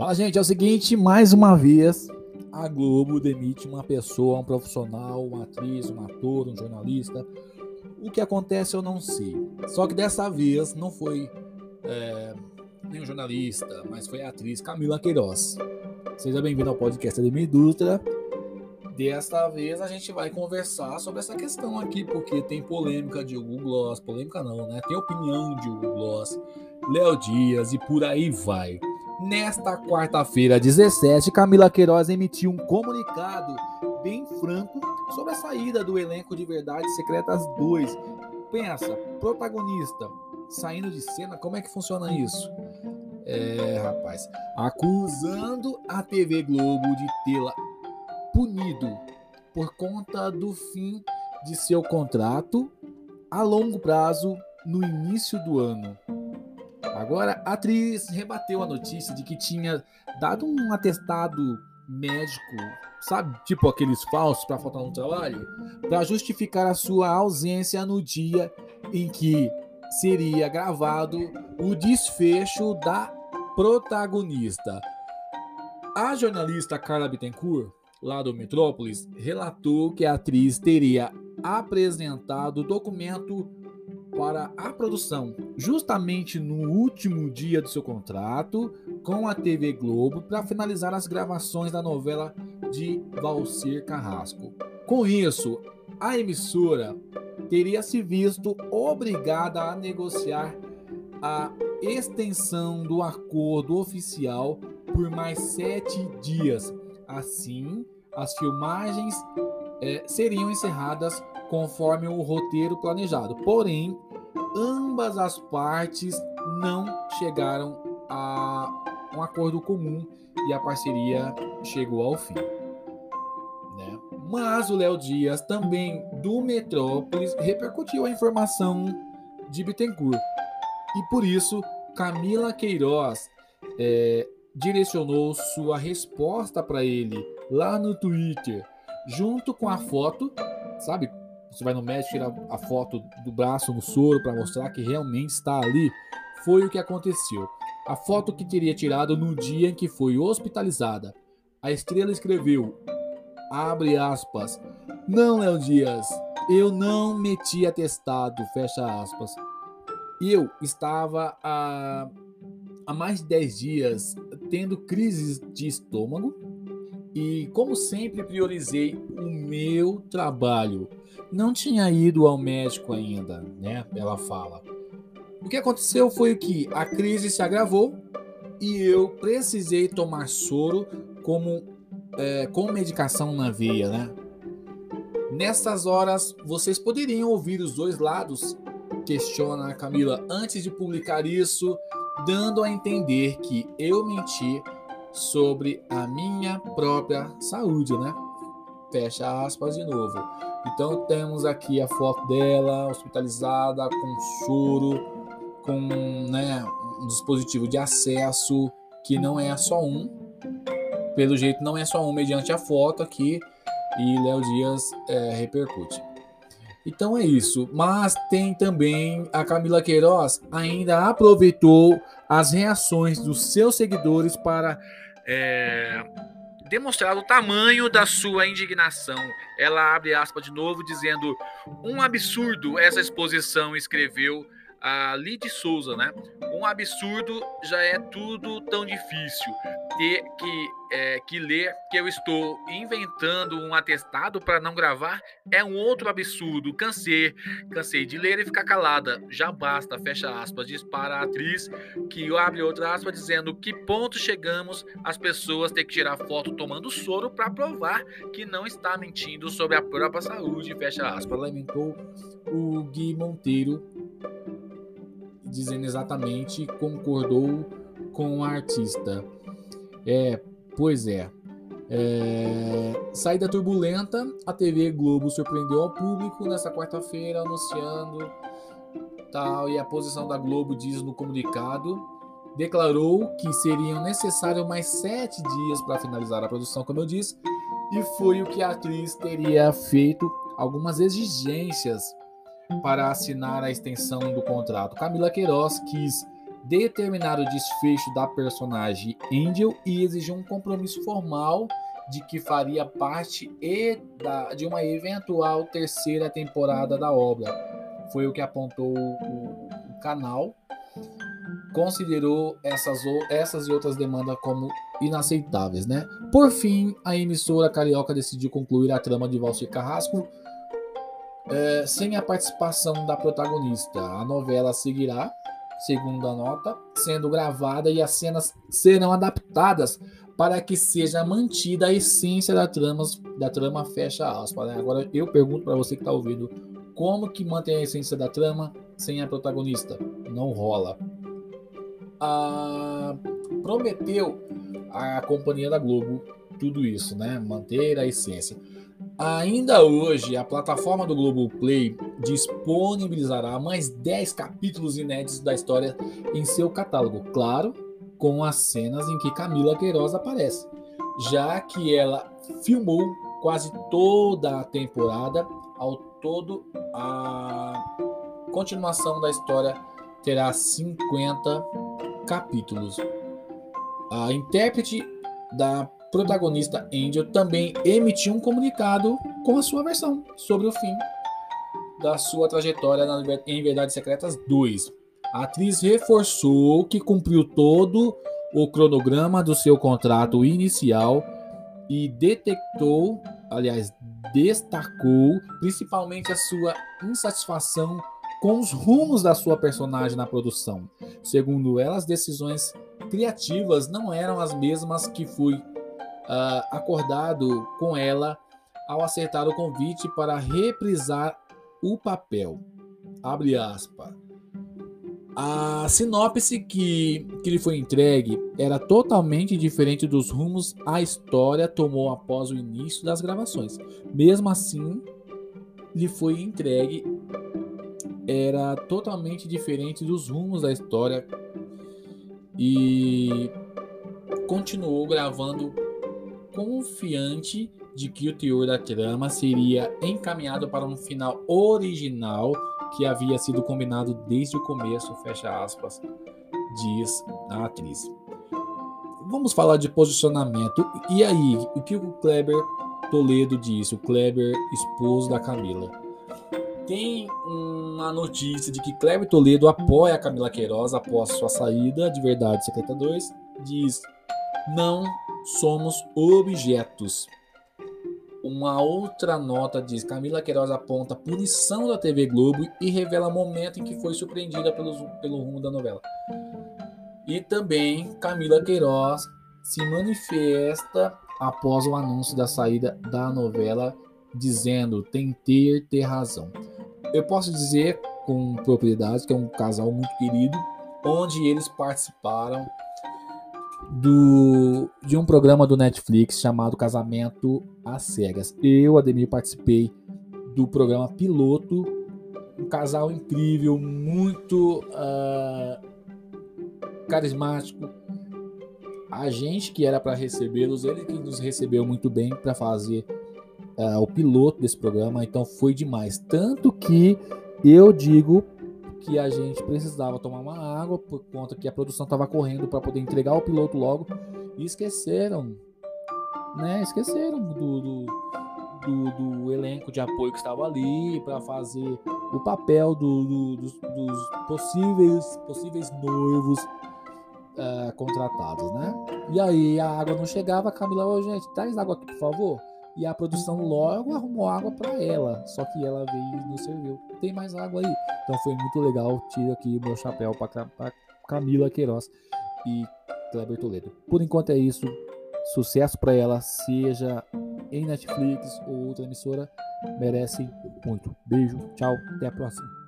Fala, gente, é o seguinte, mais uma vez, a Globo demite uma pessoa, um profissional, uma atriz, um ator, um jornalista. O que acontece eu não sei. Só que dessa vez não foi é, nem um jornalista, mas foi a atriz Camila Queiroz. Seja bem-vindo ao podcast minha indústria. Desta vez a gente vai conversar sobre essa questão aqui, porque tem polêmica de Hugo Gloss, polêmica não, né? Tem opinião de Hugo Gloss, Léo Dias e por aí vai. Nesta quarta-feira, 17, Camila Queiroz emitiu um comunicado bem franco sobre a saída do elenco de Verdades Secretas 2. Pensa, protagonista saindo de cena, como é que funciona isso? É, rapaz, acusando a TV Globo de tê-la punido por conta do fim de seu contrato a longo prazo no início do ano. Agora, a atriz rebateu a notícia de que tinha dado um atestado médico, sabe, tipo aqueles falsos para faltar no trabalho, para justificar a sua ausência no dia em que seria gravado o desfecho da protagonista. A jornalista Carla Bittencourt, lá do Metrópolis, relatou que a atriz teria apresentado o documento para a produção, justamente no último dia do seu contrato com a TV Globo para finalizar as gravações da novela de Valcir Carrasco. Com isso, a emissora teria se visto obrigada a negociar a extensão do acordo oficial por mais sete dias. Assim, as filmagens é, seriam encerradas conforme o roteiro planejado. Porém, ambas as partes não chegaram a um acordo comum e a parceria chegou ao fim. Né? Mas o Léo Dias, também do Metrópolis, repercutiu a informação de Bittencourt. E por isso, Camila Queiroz é, direcionou sua resposta para ele lá no Twitter, junto com a foto, sabe? Você vai no médico, tira a foto do braço no soro para mostrar que realmente está ali. Foi o que aconteceu. A foto que teria tirado no dia em que foi hospitalizada. A estrela escreveu, abre aspas, não, Léo Dias, eu não meti atestado, fecha aspas. Eu estava há, há mais de 10 dias tendo crises de estômago e, como sempre, priorizei o meu trabalho. Não tinha ido ao médico ainda, né? Ela fala. O que aconteceu foi que a crise se agravou e eu precisei tomar soro como é, com medicação na veia, né? Nessas horas, vocês poderiam ouvir os dois lados? Questiona a Camila antes de publicar isso, dando a entender que eu menti sobre a minha própria saúde, né? Fecha aspas de novo. Então temos aqui a foto dela hospitalizada com soro, com né, um dispositivo de acesso que não é só um. Pelo jeito não é só um mediante a foto aqui e Léo Dias é, repercute. Então é isso. Mas tem também a Camila Queiroz ainda aproveitou as reações dos seus seguidores para é, demonstrar o tamanho da sua indignação. Ela abre aspas de novo, dizendo: um absurdo essa exposição, escreveu a Lid Souza, né? Um absurdo já é tudo tão difícil. Ter que, é, que ler que eu estou inventando um atestado para não gravar é um outro absurdo. Cansei, cansei de ler e ficar calada. Já basta, fecha aspas, diz para a atriz, que abre outra aspa dizendo que ponto chegamos as pessoas ter que tirar foto tomando soro para provar que não está mentindo sobre a própria saúde, fecha aspas. Lamentou o Gui Monteiro dizendo exatamente concordou com o artista. É, pois é. é. Saída turbulenta, a TV Globo surpreendeu ao público nessa quarta-feira anunciando tal e a posição da Globo diz no comunicado declarou que seriam necessários mais sete dias para finalizar a produção, como eu disse, e foi o que a atriz teria feito algumas exigências para assinar a extensão do contrato. Camila Queiroz quis determinar o desfecho da personagem Angel e exigiu um compromisso formal de que faria parte de uma eventual terceira temporada da obra. Foi o que apontou o, canal. Considerou essas, essas e outras demandas como inaceitáveis, né? Por fim, a emissora carioca decidiu concluir a trama de Valcir Carrasco é, sem a participação da protagonista. A novela seguirá, segundo a nota, sendo gravada e as cenas serão adaptadas para que seja mantida a essência da trama, da trama fecha aspas. Né? Agora eu pergunto para você que está ouvindo, como que mantém a essência da trama sem a protagonista? Não rola. Ah, prometeu a companhia da Globo tudo isso, né? Manter a essência. Ainda hoje, a plataforma do Globo Play disponibilizará mais 10 capítulos inéditos da história em seu catálogo. Claro, com as cenas em que Camila Queiroz aparece, já que ela filmou quase toda a temporada. Ao todo, a continuação da história terá 50 capítulos. A intérprete da protagonista Angel também emitiu um comunicado com a sua versão sobre o fim da sua trajetória em Verdades Secretas 2. A atriz reforçou que cumpriu todo o cronograma do seu contrato inicial e detectou, aliás, destacou principalmente a sua insatisfação com os rumos da sua personagem na produção. Segundo ela, as decisões criativas não eram as mesmas que foi uh, acordado com ela ao acertar o convite para reprisar o papel. Abre. A sinopse que, que lhe foi entregue era totalmente diferente dos rumos a história tomou após o início das gravações. Mesmo assim, lhe foi entregue era totalmente diferente dos rumos da história e continuou gravando confiante de que o teor da trama seria encaminhado para um final original que havia sido combinado desde o começo, fecha aspas, diz a atriz. Vamos falar de posicionamento. E aí, o que o Kleber Toledo disse? O Kleber, esposo da Camila. Tem uma notícia de que Kleber Toledo apoia a Camila Queiroz após sua saída de Verdade Secreta 2. Diz: Não somos objetos. Uma outra nota diz: Camila Queiroz aponta punição da TV Globo e revela momento em que foi surpreendida pelo, pelo rumo da novela. E também Camila Queiroz se manifesta após o anúncio da saída da novela, dizendo: tem ter ter razão. Eu posso dizer com propriedade que é um casal muito querido, onde eles participaram do, de um programa do Netflix chamado Casamento às Cegas. Eu, Ademir, participei do programa piloto. Um casal incrível, muito uh, carismático. A gente que era para recebê-los, ele que nos recebeu muito bem para fazer uh, o piloto desse programa. Então foi demais. Tanto que eu digo que a gente precisava tomar uma água por conta que a produção estava correndo para poder entregar o piloto logo e esqueceram, né? Esqueceram do, do, do, do elenco de apoio que estava ali para fazer o papel do, dos, dos, possíveis possíveis noivos uh, contratados, né? E aí a água não chegava, a Camila, oh, gente, traz água aqui, por favor e a produção logo arrumou água para ela, só que ela veio e nos serviu. Tem mais água aí. Então foi muito legal. Tiro aqui meu chapéu para Camila Queiroz e Kleber Toledo. Por enquanto é isso. Sucesso para ela, seja em Netflix ou outra emissora, merece muito. Beijo, tchau, até a próxima.